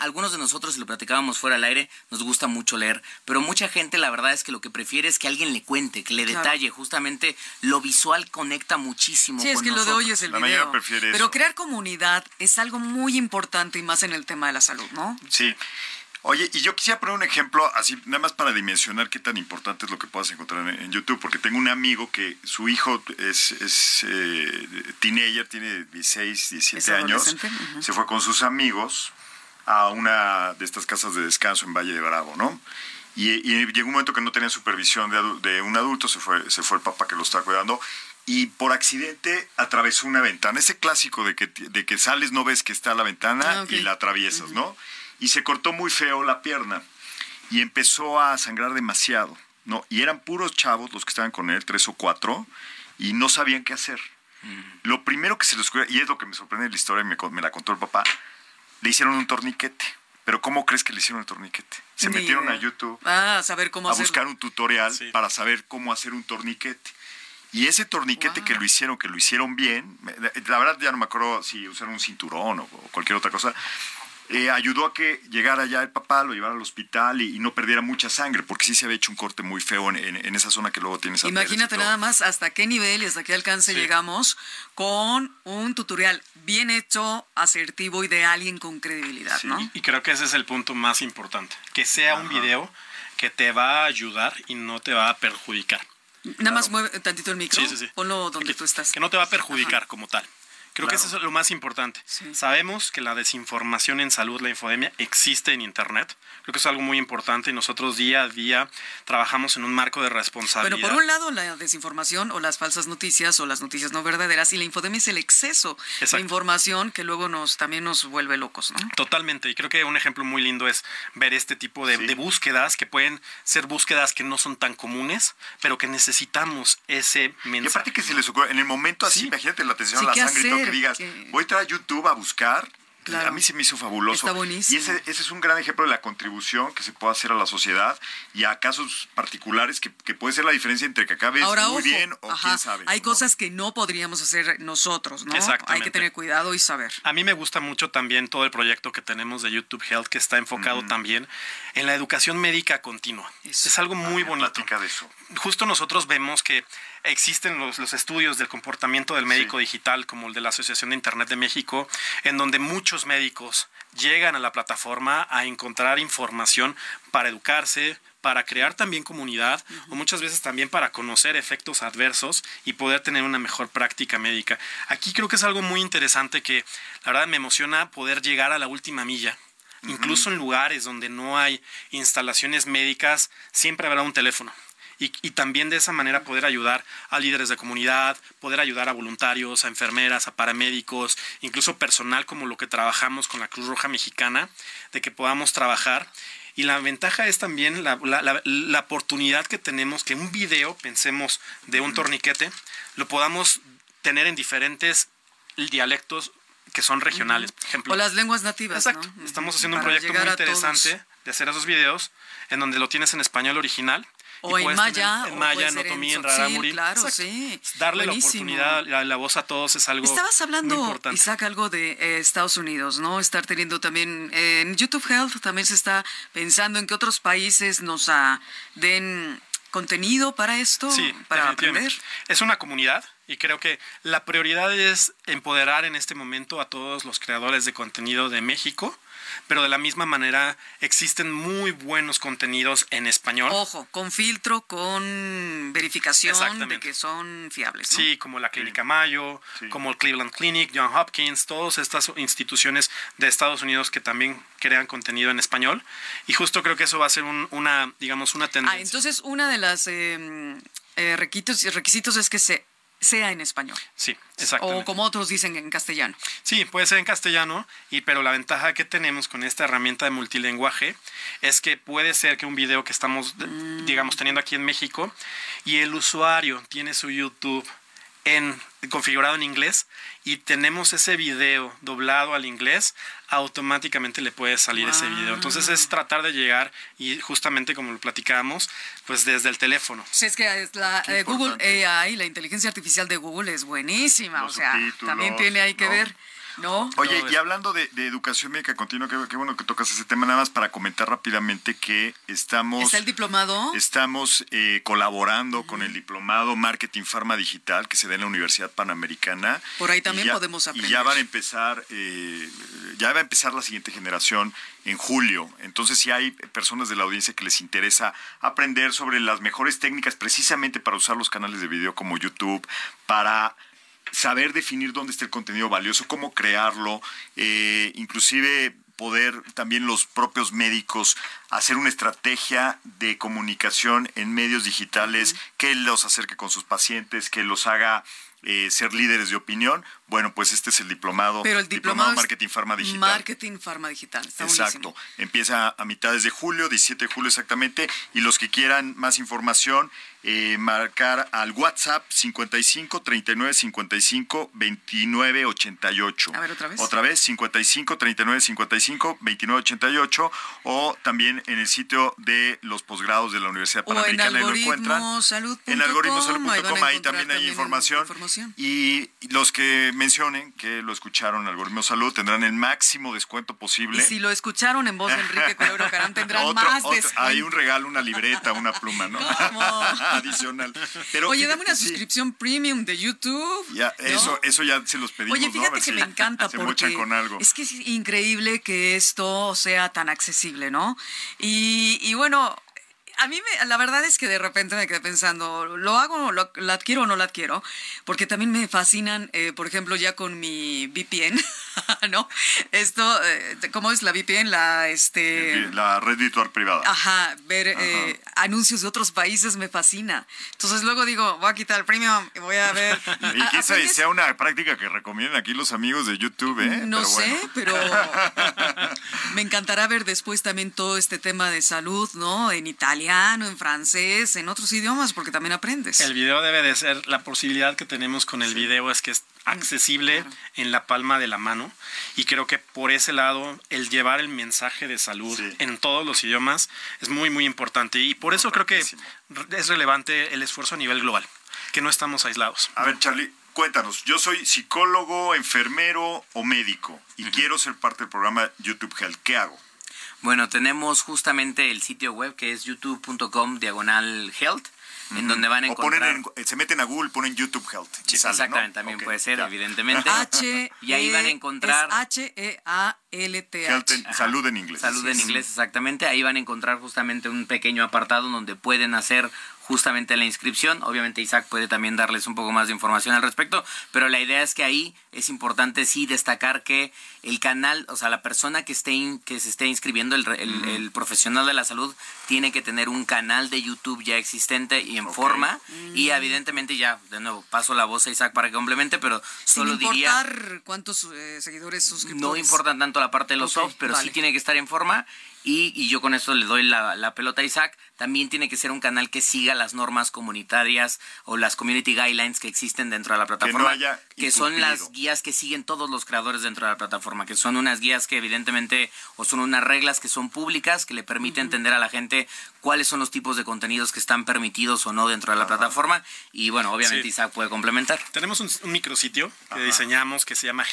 algunos de nosotros, si lo platicábamos fuera del aire, nos gusta mucho leer, pero mucha gente la verdad es que lo que prefiere es que alguien le cuente, que le detalle. Justamente lo visual conecta muchísimo. Sí, es que lo de hoy es el video. Pero crear comunidad es algo muy importante y más en el tema de la salud, ¿no? Sí. Oye, y yo quisiera poner un ejemplo así, nada más para dimensionar qué tan importante es lo que puedas encontrar en, YouTube, porque tengo un amigo que su hijo es, es eh, teenager, tiene 16, 17 años, se fue con sus amigos a una de estas casas de descanso en Valle de Bravo, ¿no? Y, llegó un momento que no tenía supervisión de, de, un adulto, se fue, se fue el papá que lo estaba cuidando y por accidente atravesó una ventana. Ese clásico de que, de que sales, no ves que está la ventana ah, y la atraviesas, ¿no? Y se cortó muy feo la pierna y empezó a sangrar demasiado, ¿no? Y eran puros chavos los que estaban con él, tres o cuatro, y no sabían qué hacer. Lo primero que se les ocurrió, y es lo que me sorprende de la historia, me, me la contó el papá, le hicieron un torniquete. Pero ¿cómo crees que le hicieron el torniquete? Se metieron a YouTube ah, a, saber cómo a buscar un tutorial para saber cómo hacer un torniquete. Y ese torniquete que lo hicieron, que lo hicieron bien, la verdad ya no me acuerdo si usaron un cinturón o cualquier otra cosa, eh, ayudó a que llegara ya el papá, lo llevara al hospital y, no perdiera mucha sangre, porque sí se había hecho un corte muy feo en, esa zona que luego tienes. Imagínate nada más hasta qué nivel y hasta qué alcance llegamos con un tutorial bien hecho, asertivo y de alguien con credibilidad, ¿no? Y, creo que ese es el punto más importante, que sea un video que te va a ayudar y no te va a perjudicar. Nada más mueve tantito el micro. Ponlo donde tú estás. Que no te va a perjudicar como tal. Creo que eso es lo más importante. Sabemos que la desinformación en salud, la infodemia, existe en Internet. Creo que es algo muy importante y nosotros día a día trabajamos en un marco de responsabilidad. Bueno, por un lado, la desinformación o las falsas noticias o las noticias no verdaderas y la infodemia es el exceso de información que luego nos también nos vuelve locos, ¿no? Totalmente. Y creo que un ejemplo muy lindo es ver este tipo de, búsquedas que pueden ser búsquedas que no son tan comunes, pero que necesitamos ese mensaje. Y aparte que se les ocurre, en el momento así, imagínate la atención a la sangre que digas, voy a entrar a YouTube a buscar A mí se me hizo fabuloso. Está buenísimo. Y ese, ese, es un gran ejemplo de la contribución que se puede hacer a la sociedad y a casos particulares que, puede ser la diferencia entre que acabes muy bien o quién sabe. Hay cosas que no podríamos hacer nosotros, ¿no? Hay que tener cuidado y saber. A mí me gusta mucho también todo el proyecto que tenemos de YouTube Health que está enfocado también en la educación médica continua. Es algo muy bonito. De eso. Justo nosotros vemos que existen los, estudios del comportamiento del médico digital, como el de la Asociación de Internet de México, en donde muchos médicos llegan a la plataforma a encontrar información para educarse, para crear también comunidad o muchas veces también para conocer efectos adversos y poder tener una mejor práctica médica. Aquí creo que es algo muy interesante que la verdad me emociona poder llegar a la última milla. Incluso en lugares donde no hay instalaciones médicas, siempre habrá un teléfono y, también de esa manera poder ayudar a líderes de comunidad, poder ayudar a voluntarios, a enfermeras, a paramédicos, incluso personal como lo que trabajamos con la Cruz Roja Mexicana, de que podamos trabajar. Y la ventaja es también la, la, oportunidad que tenemos que un video, pensemos, de un torniquete, lo podamos tener en diferentes dialectos que son regionales, por ejemplo. O las lenguas nativas. Exacto. Estamos haciendo un proyecto muy interesante de hacer esos videos en donde lo tienes en español original o en Maya. En Maya, en Otomí, en Raramuri. Claro, sí. Darle la oportunidad, la, la, voz a todos es algo Estabas hablando, Isaac, algo de eh, Estados Unidos, ¿no? Estar teniendo también, en YouTube Health también se está pensando en que otros países nos den contenido para esto, sí, para aprender. Es una comunidad y creo que la prioridad es empoderar en este momento a todos los creadores de contenido de México pero de la misma manera existen muy buenos contenidos en español. Ojo, con filtro, con verificación de que son fiables. Sí, como la Clínica Mayo, como el Cleveland Clinic, John Hopkins, todas estas instituciones de Estados Unidos que también crean contenido en español. Y justo creo que eso va a ser una, digamos, una tendencia. Ah, entonces una de las eh, eh, requisitos, requisitos es que se sea en español. Sí, exactamente. O como otros dicen en castellano. Sí, puede ser en castellano, y, pero la ventaja que tenemos con esta herramienta de multilenguaje es que puede ser que un video que estamos, mm. digamos, teniendo aquí en México y el usuario tiene su YouTube en, configurado en inglés y tenemos ese video doblado al inglés, automáticamente le puede salir ese video. Entonces es tratar de llegar y justamente como lo platicábamos, pues desde el teléfono. Sí, es que la eh, Google AI, la inteligencia artificial de Google es buenísima, o sea, también tiene ahí que ver ¿no? Oye, y hablando de, educación médica continua, qué, bueno que tocas ese tema, nada más para comentar rápidamente que estamos... ¿Está el diplomado? Estamos eh, colaborando con el diplomado Marketing Pharma Digital que se da en la Universidad Panamericana. Por ahí también podemos aprender. Y ya van a empezar, eh, ya va a empezar la siguiente generación en julio. Entonces, si hay personas de la audiencia que les interesa aprender sobre las mejores técnicas precisamente para usar los canales de video como YouTube, para saber definir dónde está el contenido valioso, cómo crearlo, eh, inclusive poder también los propios médicos hacer una estrategia de comunicación en medios digitales que los acerque con sus pacientes, que los haga eh, ser líderes de opinión, bueno, pues este es el diplomado, Pero el diplomado, Marketing Pharma Digital. Marketing Pharma Digital, está Exacto. buenísimo. Empieza a mitades de julio, 17 de julio exactamente, y los que quieran más información, eh, marcar al WhatsApp 55 39 55 29 88. A ver, otra vez. Otra vez, 55 39 55 29 88, o también en el sitio de los posgrados de la Universidad Panamericana, ahí lo encuentran. En algoritmosalud.com, ahí encontrar también hay también información. información. Y los que mencionen que lo escucharon en Algoritmo Salud tendrán el máximo descuento Y posible. si lo escucharon en voz de Enrique Culebro Carán, tendrán Otro- más otro- descuento. Hay un regalo, una libreta, una pluma, ¿no? Adicional. Pero Oye, dame una sí, suscripción premium de YouTube. Ya, ¿no? eso, eso ya se los pedimos. Oye, fíjate que si me encanta porque mochan con algo. es que es increíble que esto sea tan accesible, ¿no? Y, y bueno, a mí me- la verdad es que de repente me quedé pensando, ¿lo hago, lo, la adquiero o no la adquiero? Porque también me fascinan, eh, por ejemplo, ya con mi VPN, ¿no? Esto, eh, ¿cómo es la VPN? La, este... La red virtual privada. Ajá, ver eh, anuncios de otros países me fascina. Entonces luego digo, voy a quitar el premium y voy a ver. Y a- quizá aprendes- sea una práctica que recomienden aquí los amigos de YouTube, ¿eh? No Pero sé, bueno. pero me encantará ver después también todo este tema de salud, ¿no? En italiano, en francés, en otros idiomas, porque también aprendes. El video debe de ser, la posibilidad que tenemos con el video es que es accesible en la palma de la mano y creo que por ese lado el llevar el mensaje de salud Sí. en todos los idiomas es muy muy importante y por eso creo que es relevante el esfuerzo a nivel global, que no estamos aislados. A ver, Charlie, cuéntanos. Yo soy psicólogo, enfermero o médico y quiero ser parte del programa YouTube Health. ¿Qué hago? Bueno, tenemos justamente el sitio web que es youtube.com diagonal health, en donde van a O ponen encontrar... en- se meten a Google, ponen YouTube Health. y sale, ¿no? Exactamente, también puede ser, ya. evidentemente. H y ahí van a E- encontrar... es H-E-A-L-T-H. Salud en inglés. Salud en inglés, exactamente. Ahí van a encontrar justamente un pequeño apartado donde pueden hacer justamente la inscripción. Obviamente Isaac puede también darles un poco más de información al respecto, pero la idea es que ahí es importante sí destacar que el canal, o sea, la persona que esté in- que se esté inscribiendo, el, el- el profesional de la salud, tiene que tener un canal de YouTube ya existente y en forma. Y evidentemente ya, de nuevo, paso la voz a Isaac para que complemente, pero Sin solo diría... importar cuántos eh, seguidores suscriptores. No importa tanto la parte de los Ok, softs, pero vale. sí tiene que estar en forma. Y, y yo con esto le doy la, la pelota a Isaac. También tiene que ser un canal que siga las normas comunitarias o las community guidelines que existen dentro de la plataforma. haya que son las guías que siguen todos los creadores dentro de la plataforma. Que son unas guías que evidentemente, o son unas reglas que son públicas, que le permiten entender a la gente cuáles son los tipos de contenidos que están permitidos o no dentro de la plataforma. Y bueno, obviamente Sí. Isaac puede complementar. Tenemos un, un micrositio que diseñamos que se llama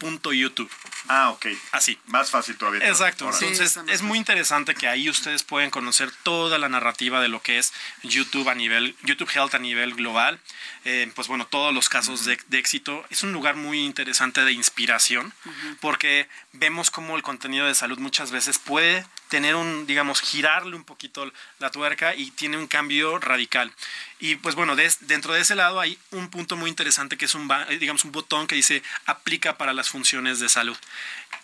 health.youtube. Ah, ok. Así. Más fácil todavía. Exacto. Ahora. Entonces es muy interesante que ahí ustedes pueden conocer toda la narrativa de lo que es YouTube a nivel YouTube Health a nivel global. Eh, pues bueno, todos los casos de, de éxito. Es un lugar muy interesante de inspiración porque vemos cómo el contenido de salud muchas veces puede tener un, digamos, girarle un poquito la tuerca y tiene un cambio radical. Y pues bueno, dentro de ese lado hay un punto muy interesante que es un, digamos, un botón que dice aplica para las funciones de salud.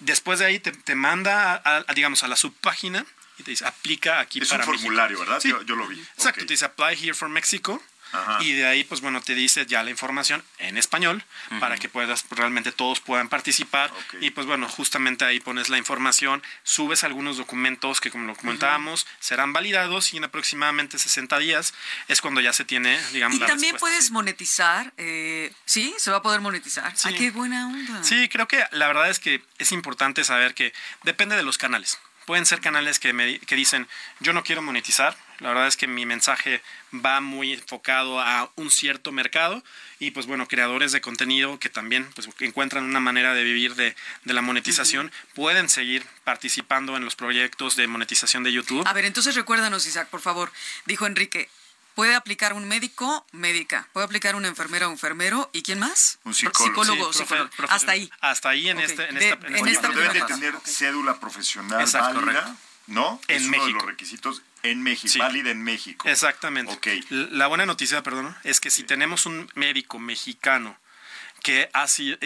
Después de ahí te, te manda, a, a, digamos, a la subpágina y te dice aplica aquí Es para un México". formulario, ¿verdad? Sí. Yo, yo lo vi. Exacto, Ok. te dice apply here for Mexico. Ajá. Y de ahí, pues bueno, te dice ya la información en español para que puedas, realmente todos puedan participar. Ok. Y pues bueno, justamente ahí pones la información, subes algunos documentos que como lo comentábamos, serán validados y en aproximadamente 60 días es cuando ya se tiene, digamos, Y la también respuesta. puedes monetizar, eh, ¿sí? Se va a poder monetizar. Sí. Ay, qué buena onda. Sí, creo que la verdad es que es importante saber que depende de los canales. Pueden ser canales que, me, que dicen, yo no quiero monetizar, la verdad es que mi mensaje va muy enfocado a un cierto mercado y pues bueno, creadores de contenido que también pues encuentran una manera de vivir de, de la monetización pueden seguir participando en los proyectos de monetización de YouTube. A ver, entonces recuérdanos, Isaac, por favor. Dijo Enrique, puede aplicar un médico, médica. Puede aplicar una enfermera o enfermero. ¿Y quién más? Un psicólogo. Psicólogo, Sí, profe- psicólogo. Hasta ahí. Hasta ahí en, este, en De- esta, en Oye, esta pero deben de tener cédula profesional Exacto, válida, correcto. ¿No? En es uno de México. los requisitos en México, Sí. válida en México. Exactamente. Ok. L- La buena noticia, perdón, es que si tenemos un médico mexicano que,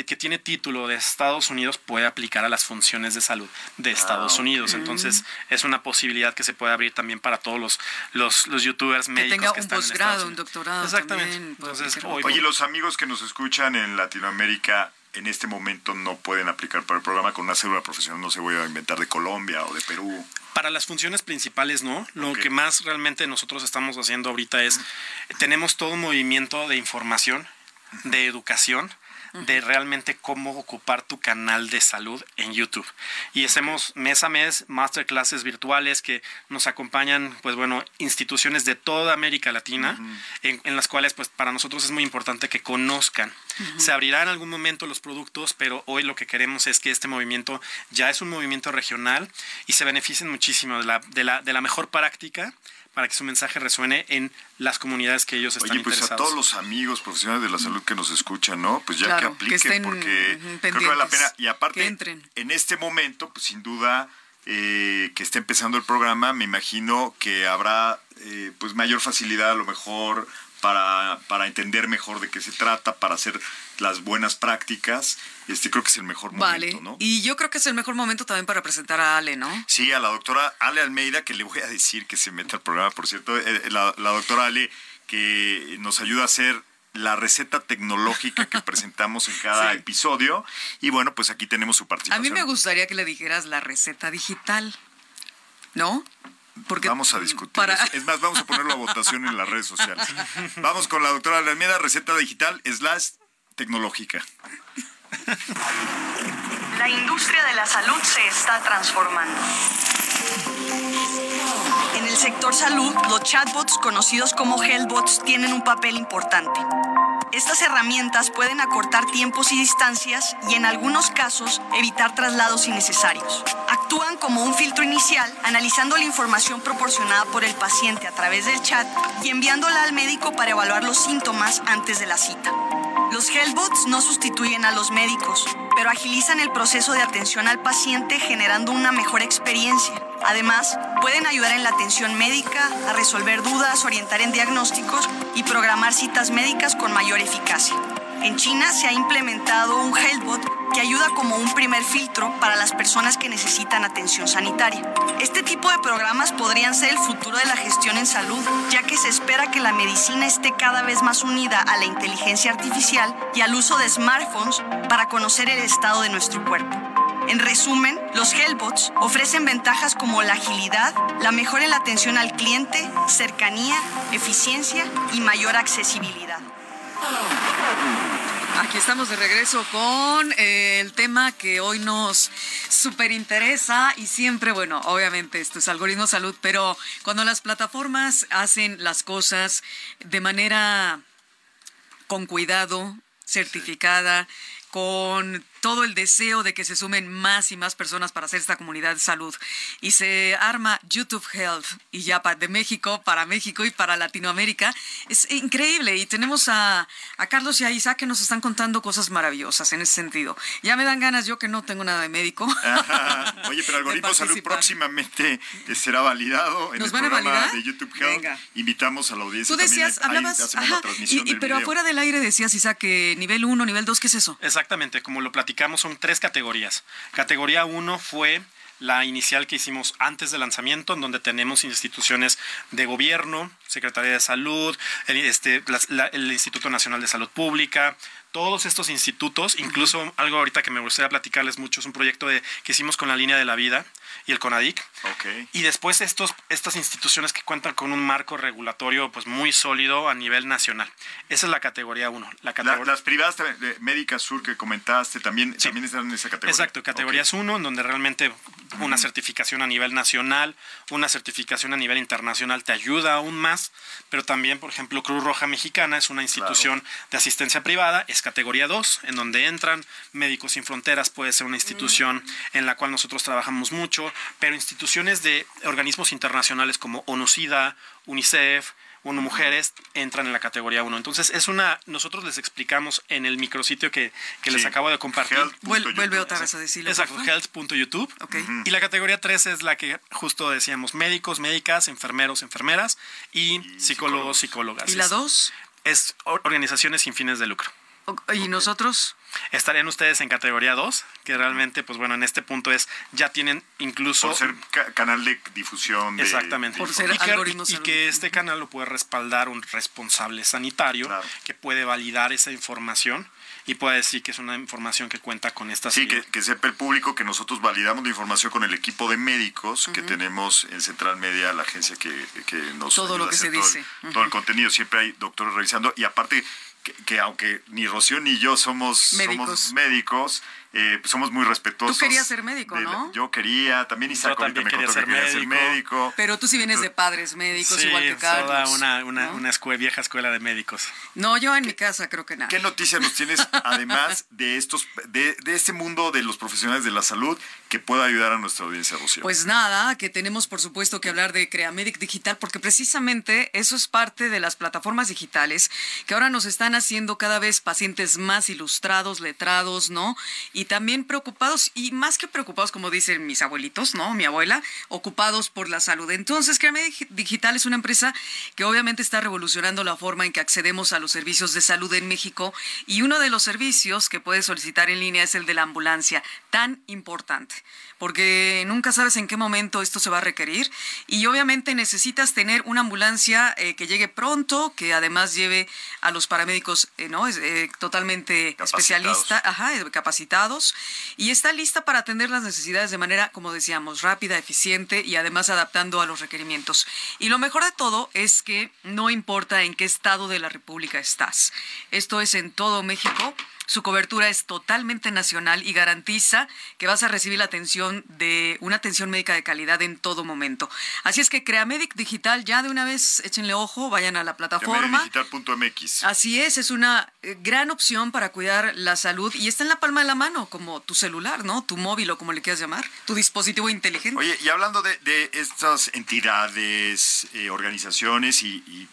que tiene título de Estados Unidos puede aplicar a las funciones de salud de Estados Unidos. Entonces, es una posibilidad que se puede abrir también para todos los, los, los youtubers médicos. Que tenga que un están posgrado, un doctorado. Exactamente. También, Entonces, Oye, los amigos que nos escuchan en Latinoamérica en este momento no pueden aplicar para el programa con una cédula profesional, no se voy a inventar de Colombia o de Perú. Para las funciones principales, no. Lo que más realmente nosotros estamos haciendo ahorita es, tenemos todo un movimiento de información, de educación, de realmente cómo ocupar tu canal de salud en YouTube. Y hacemos mes a mes masterclasses virtuales que nos acompañan, pues bueno, instituciones de toda América Latina, en, las cuales pues para nosotros es muy importante que conozcan. Se abrirá en algún momento los productos, pero hoy lo que queremos es que este movimiento ya es un movimiento regional y se beneficien muchísimo de la, de la, de la mejor práctica para que su mensaje resuene en las comunidades que ellos están Oye, pues interesados. a todos los amigos profesionales de la salud que nos escuchan, ¿no? Pues ya que apliquen, porque creo que vale la pena. Y aparte, en este momento, pues sin duda, eh, que está empezando el programa, me imagino que habrá eh, pues mayor facilidad a lo mejor para, para entender mejor de qué se trata, para hacer las buenas prácticas. Este creo que es el mejor momento, ¿no? Y yo creo que es el mejor momento también para presentar a Ale, ¿no? Sí, a la doctora Ale Almeida, que le voy a decir que se meta al programa, por cierto, eh, la, doctora Ale que nos ayuda a hacer la receta tecnológica que presentamos en cada episodio. Y bueno, pues aquí tenemos su participación. A mí me gustaría que le dijeras la receta digital, ¿no? Porque vamos a discutir. Es más, vamos a ponerlo a votación en las redes sociales. Vamos con la doctora Almeida, receta digital slash tecnológica. La industria de la salud se está transformando. En el sector salud, los chatbots conocidos como healthbots tienen un papel importante. Estas herramientas pueden acortar tiempos y distancias y en algunos casos evitar traslados innecesarios. Actúan como un filtro inicial, analizando la información proporcionada por el paciente a través del chat y enviándola al médico para evaluar los síntomas antes de la cita. Los Healthbots no sustituyen a los médicos, pero agilizan el proceso de atención al paciente generando una mejor experiencia. Además, pueden ayudar en la atención médica, a resolver dudas, orientar en diagnósticos y programar citas médicas con mayor eficacia. En China se ha implementado un Healthbot que ayuda como un primer filtro para las personas que necesitan atención sanitaria. Este tipo de programas podrían ser el futuro de la gestión en salud, ya que se espera que la medicina esté cada vez más unida a la inteligencia artificial y al uso de smartphones para conocer el estado de nuestro cuerpo. En resumen, los Hellbots ofrecen ventajas como la agilidad, la mejora en la atención al cliente, cercanía, eficiencia y mayor accesibilidad. Aquí estamos de regreso con eh, el tema que hoy nos súper interesa y siempre, bueno, obviamente esto es algoritmo salud, pero cuando las plataformas hacen las cosas de manera con cuidado, certificada, con todo el deseo de que se sumen más y más personas para hacer esta comunidad de salud. Y se arma YouTube Health y ya de México, para México y para Latinoamérica. Es increíble y tenemos a, a Carlos y a Isaac que nos están contando cosas maravillosas en ese sentido. Ya me dan ganas yo que no tengo nada de médico. Oye, pero Algoritmo Salud próximamente será validado en el programa de YouTube Health. Invitamos a la audiencia. Tú decías, hablabas, y, pero afuera del aire decías, Isaac, que nivel 1, nivel 2, ¿qué es eso? Exactamente, como lo platicamos, son tres categorías. Categoría 1 fue la inicial que hicimos antes del lanzamiento, en donde tenemos instituciones de gobierno, Secretaría de Salud, este, el Instituto Nacional de Salud Pública, todos estos institutos, incluso algo ahorita que me gustaría platicarles mucho, es un proyecto de, que hicimos con la línea de la vida y el CONADIC. Y después estos, estas instituciones que cuentan con un marco regulatorio pues muy sólido a nivel nacional. Esa es la categoría 1. La las privadas médicas sur que comentaste también, también están en esa categoría. Exacto, categoría 1, en donde realmente una certificación a nivel nacional, una certificación a nivel internacional te ayuda aún más, pero también, por ejemplo, Cruz Roja Mexicana es una institución de asistencia privada, es categoría 2, en donde entran Médicos Sin Fronteras, puede ser una institución en la cual nosotros trabajamos mucho, pero instituciones de organismos internacionales como ONU-SIDA, UNICEF, ONU Mujeres entran en la categoría 1. Entonces, es una, nosotros les explicamos en el micrositio que, que les acabo de compartir. Vuelve otra vez a decirlo. Exacto, health.youtube. Okay. Y la categoría 3 es la que justo decíamos, médicos, médicas, enfermeros, enfermeras y, psicólogos, psicólogas. ¿Y la 2? Es organizaciones sin fines de lucro. ¿Y nosotros? Estarían ustedes en categoría 2, que realmente, pues bueno, en este punto es, ya tienen incluso... Por ser canal de difusión. Exactamente. Por ser y que, algoritmos. Y que este canal lo puede respaldar un responsable sanitario que puede validar esa información y puede decir que es una información que cuenta con esta Sí, que, que, sepa el público que nosotros validamos la información con el equipo de médicos que tenemos en Central Media, la agencia que, que nos... Todo lo que se dice. todo el contenido, siempre hay doctores revisando y aparte que, aunque ni Rocío ni yo somos médicos, médicos eh, pues somos muy respetuosos. Tú querías ser médico, ¿no? yo quería, también Isaac también me quería, ser, que médico. ser médico. Pero tú sí vienes de padres médicos, igual que Carlos. Toda una, una, una vieja escuela de médicos. No, yo en mi casa creo que nada. ¿Qué noticia nos tienes, además de estos, de, de este mundo de los profesionales de la salud, que pueda ayudar a nuestra audiencia, Rocío? Pues nada, que tenemos por supuesto que hablar de Creamedic Digital, porque precisamente eso es parte de las plataformas digitales que ahora nos están haciendo cada vez pacientes más ilustrados, letrados, ¿no? Y también preocupados y más que preocupados, como dicen mis abuelitos, ¿no? Mi abuela, ocupados por la salud. Entonces, Créame Digital es una empresa que obviamente está revolucionando la forma en que accedemos a los servicios de salud en México y uno de los servicios que puedes solicitar en línea es el de la ambulancia, tan importante porque nunca sabes en qué momento esto se va a requerir. Y obviamente necesitas tener una ambulancia eh, que llegue pronto, que además lleve a los paramédicos eh, no eh, totalmente especialistas, capacitados. Y está lista para atender las necesidades de manera, como decíamos, rápida, eficiente y además adaptando a los requerimientos. Y lo mejor de todo es que no importa en qué estado de la República estás. Esto es en todo México su cobertura es totalmente nacional y garantiza que vas a recibir la atención de una atención médica de calidad en todo momento. Así es que Creamedic Digital, ya de una vez échenle ojo, vayan a la plataforma. Digital.mx. Así es, es una eh, gran opción para cuidar la salud y está en la palma de la mano, como tu celular, ¿no? Tu móvil o como le quieras llamar, tu dispositivo inteligente. Oye, y hablando de, estas entidades, eh, organizaciones y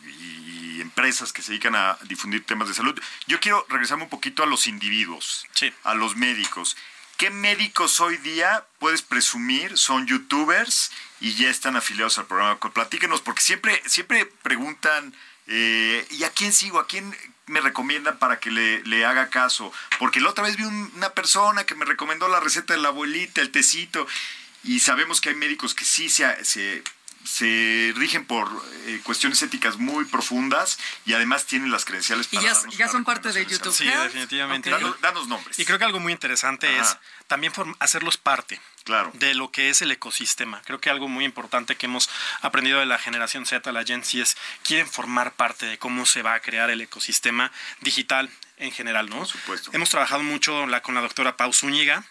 empresas que se dedican a difundir temas de salud. Yo quiero regresarme un poquito a los individuos, a los médicos. ¿Qué médicos hoy día puedes presumir son youtubers y ya están afiliados al programa? Platíquenos, porque siempre, siempre preguntan, eh, ¿y a quién sigo? ¿A quién me recomiendan para que le, haga caso? Porque la otra vez vi una persona que me recomendó la receta de la abuelita, el tecito, y sabemos que hay médicos que sí se, se se rigen por eh, cuestiones éticas muy profundas y además tienen las credenciales para Y ya, son parte de YouTube. Sí, definitivamente. Danos, nombres. Y creo que algo muy interesante es también hacerlos parte claro. de lo que es el ecosistema. Creo que algo muy importante que hemos aprendido de la generación Z, la Gen Z, es quieren formar parte de cómo se va a crear el ecosistema digital en general, ¿no? Por supuesto. Hemos trabajado mucho la, con la doctora Pau Zúñiga,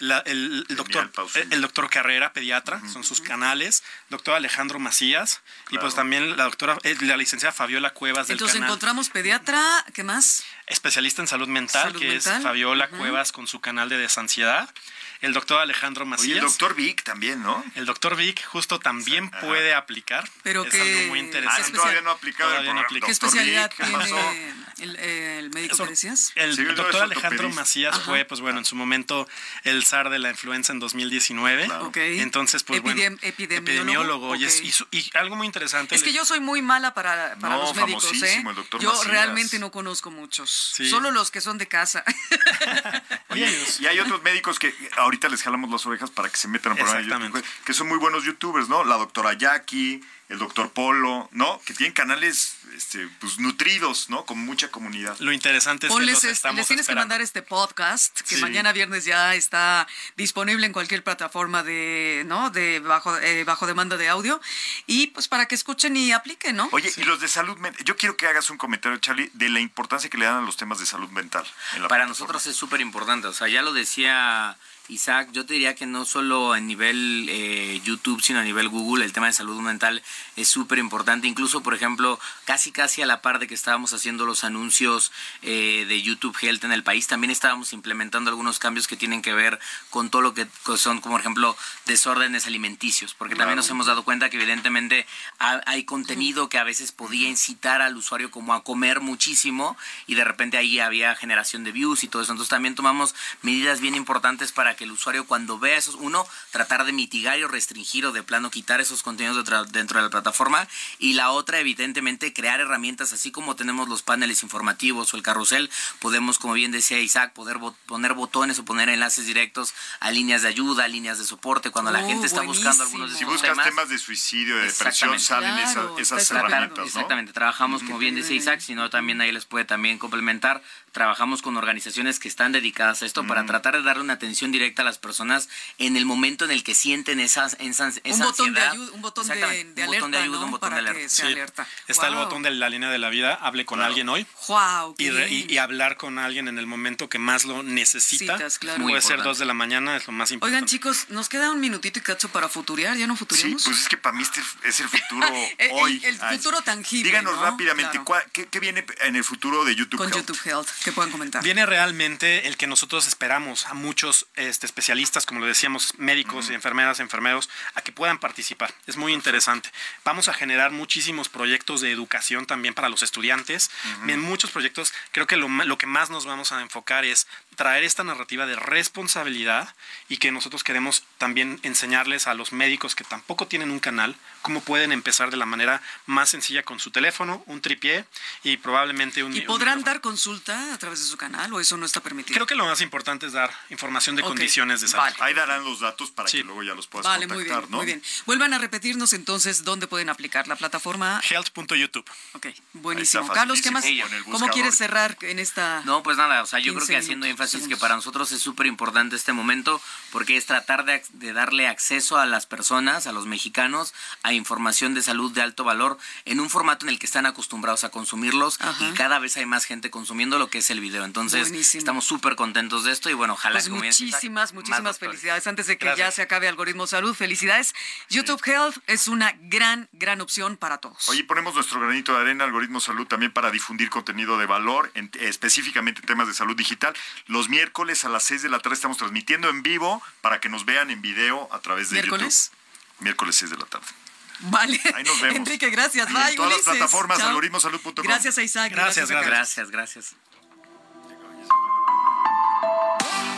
el, doctor, el, doctor Carrera, pediatra, son sus canales, doctor Alejandro Macías. Y pues también la doctora, eh, la licenciada Fabiola Cuevas del Entonces encontramos pediatra, ¿qué más? Especialista en salud mental, que es Fabiola Cuevas con su canal de desansiedad. El doctor Alejandro Macías. Y el doctor Vic también, ¿no? El doctor Vic justo también puede aplicar. Pero es que... algo muy interesante. Ah, todavía no ha aplicado. Todavía no ¿Qué especialidad tiene el, médico que decías? El, doctor Alejandro Macías fue, pues bueno, en su momento el zar de la influenza en 2019. Entonces, pues bueno, epidemiólogo. Y, algo muy interesante. Es que yo soy muy mala para, para los médicos, ¿eh? yo realmente no conozco muchos. Solo los que son de casa. y hay otros médicos que ahorita les jalamos las orejas para que se metan al programa YouTube, que son muy buenos youtubers, ¿no? La doctora Jackie, el doctor Polo, ¿no? Que tienen canales este, pues, nutridos, ¿no? Con mucha comunidad. Lo interesante es que los estamos les tienes que mandar este podcast, que mañana viernes ya está disponible en cualquier plataforma de, ¿no? De bajo, eh, bajo demanda de audio. Y pues para que escuchen y apliquen, ¿no? Oye, y los de salud mental, yo quiero que hagas un comentario, Charlie, de la importancia que le dan a los temas de salud mental. para nosotros es súper importante, o sea, ya lo decía Isaac, yo te diría que no solo a nivel eh, YouTube, sino a nivel Google, el tema de salud mental es súper importante. Incluso, por ejemplo, casi casi a la par de que estábamos haciendo los anuncios eh, de YouTube Health en el país, también estábamos implementando algunos cambios que tienen que ver con todo lo que son, como por ejemplo, desórdenes alimenticios, porque también nos hemos dado cuenta que evidentemente hay contenido que a veces podía incitar al usuario como a comer muchísimo y de repente ahí había generación de views y todo eso. Entonces también tomamos medidas bien importantes para que el usuario cuando vea esos, uno, tratar de mitigar y restringir o de plano quitar esos contenidos dentro de la plataforma. Y la otra, evidentemente, crear herramientas, así como tenemos los paneles informativos o el carrusel, podemos, como bien decía Isaac, poder poner botones o poner enlaces directos a líneas de ayuda, a líneas de soporte, cuando la oh, gente está buscando algunos de Si buscas temas. de suicidio, de depresión, salen esas, herramientas, Exactamente, trabajamos, como bien decía Isaac, sino también ahí les puede también complementar trabajamos con organizaciones que están dedicadas a esto para tratar de darle una atención directa a las personas en el momento en el que sienten esas, esas un botón de ayuda, un botón de, alerta, un botón de ayuda, un botón de alerta. Está el botón de la línea de la vida, hable con alguien hoy. Wow, y, y, hablar con alguien en el momento que más lo necesita. Puede ser dos de la mañana, es lo más importante. Oigan, chicos, nos queda un minutito y cacho para futurear, ¿ya no futureamos? Sí, pues es que para mí este es el futuro hoy. El, futuro tangible. Díganos rápidamente, ¿qué, viene en el futuro de YouTube Con YouTube Health pueden comentar. Viene realmente el que nosotros esperamos a muchos este, especialistas, como lo decíamos, médicos y enfermeras, enfermeros, a que puedan participar. Es muy interesante. Vamos a generar muchísimos proyectos de educación también para los estudiantes. En muchos proyectos, creo que lo, lo que más nos vamos a enfocar es traer esta narrativa de responsabilidad y que nosotros queremos también enseñarles a los médicos que tampoco tienen un canal cómo pueden empezar de la manera más sencilla con su teléfono, un tripié y probablemente un... ¿Y podrán dar consulta a través de su canal o eso no está permitido? Creo que lo más importante es dar información de condiciones de salud. Ahí darán los datos para que luego ya los puedas vale, contactar, muy bien, Muy bien. Vuelvan a repetirnos entonces dónde pueden aplicar la plataforma. Health.youtube. Ok, buenísimo. Carlos, ¿qué más? ¿Cómo quieres cerrar en esta... No, pues nada, o sea, yo creo que haciendo énfasis es que para nosotros es súper importante este momento porque es tratar de, darle acceso a las personas, a los mexicanos, a información de salud de alto valor en un formato en el que están acostumbrados a consumirlos y cada vez hay más gente consumiendo lo que es el video. Entonces, estamos súper contentos de esto y bueno, ojalá pues Muchísimas, muchísimas felicidades. Antes de que ya se acabe Algoritmo Salud, felicidades. YouTube Health es una gran, gran opción para todos. Hoy ponemos nuestro granito de arena, Algoritmo Salud, también para difundir contenido de valor, específicamente temas de salud digital. Los miércoles a las 6 de la tarde estamos transmitiendo en vivo para que nos vean en video a través de ¿Miércoles? YouTube. Miércoles 6 de la tarde. Vale. Ahí nos vemos. Enrique, gracias. Bye, en todas las plataformas, algoritmosalud.com. Gracias a Isaac. Gracias, gracias. Gracias, gracias. Cada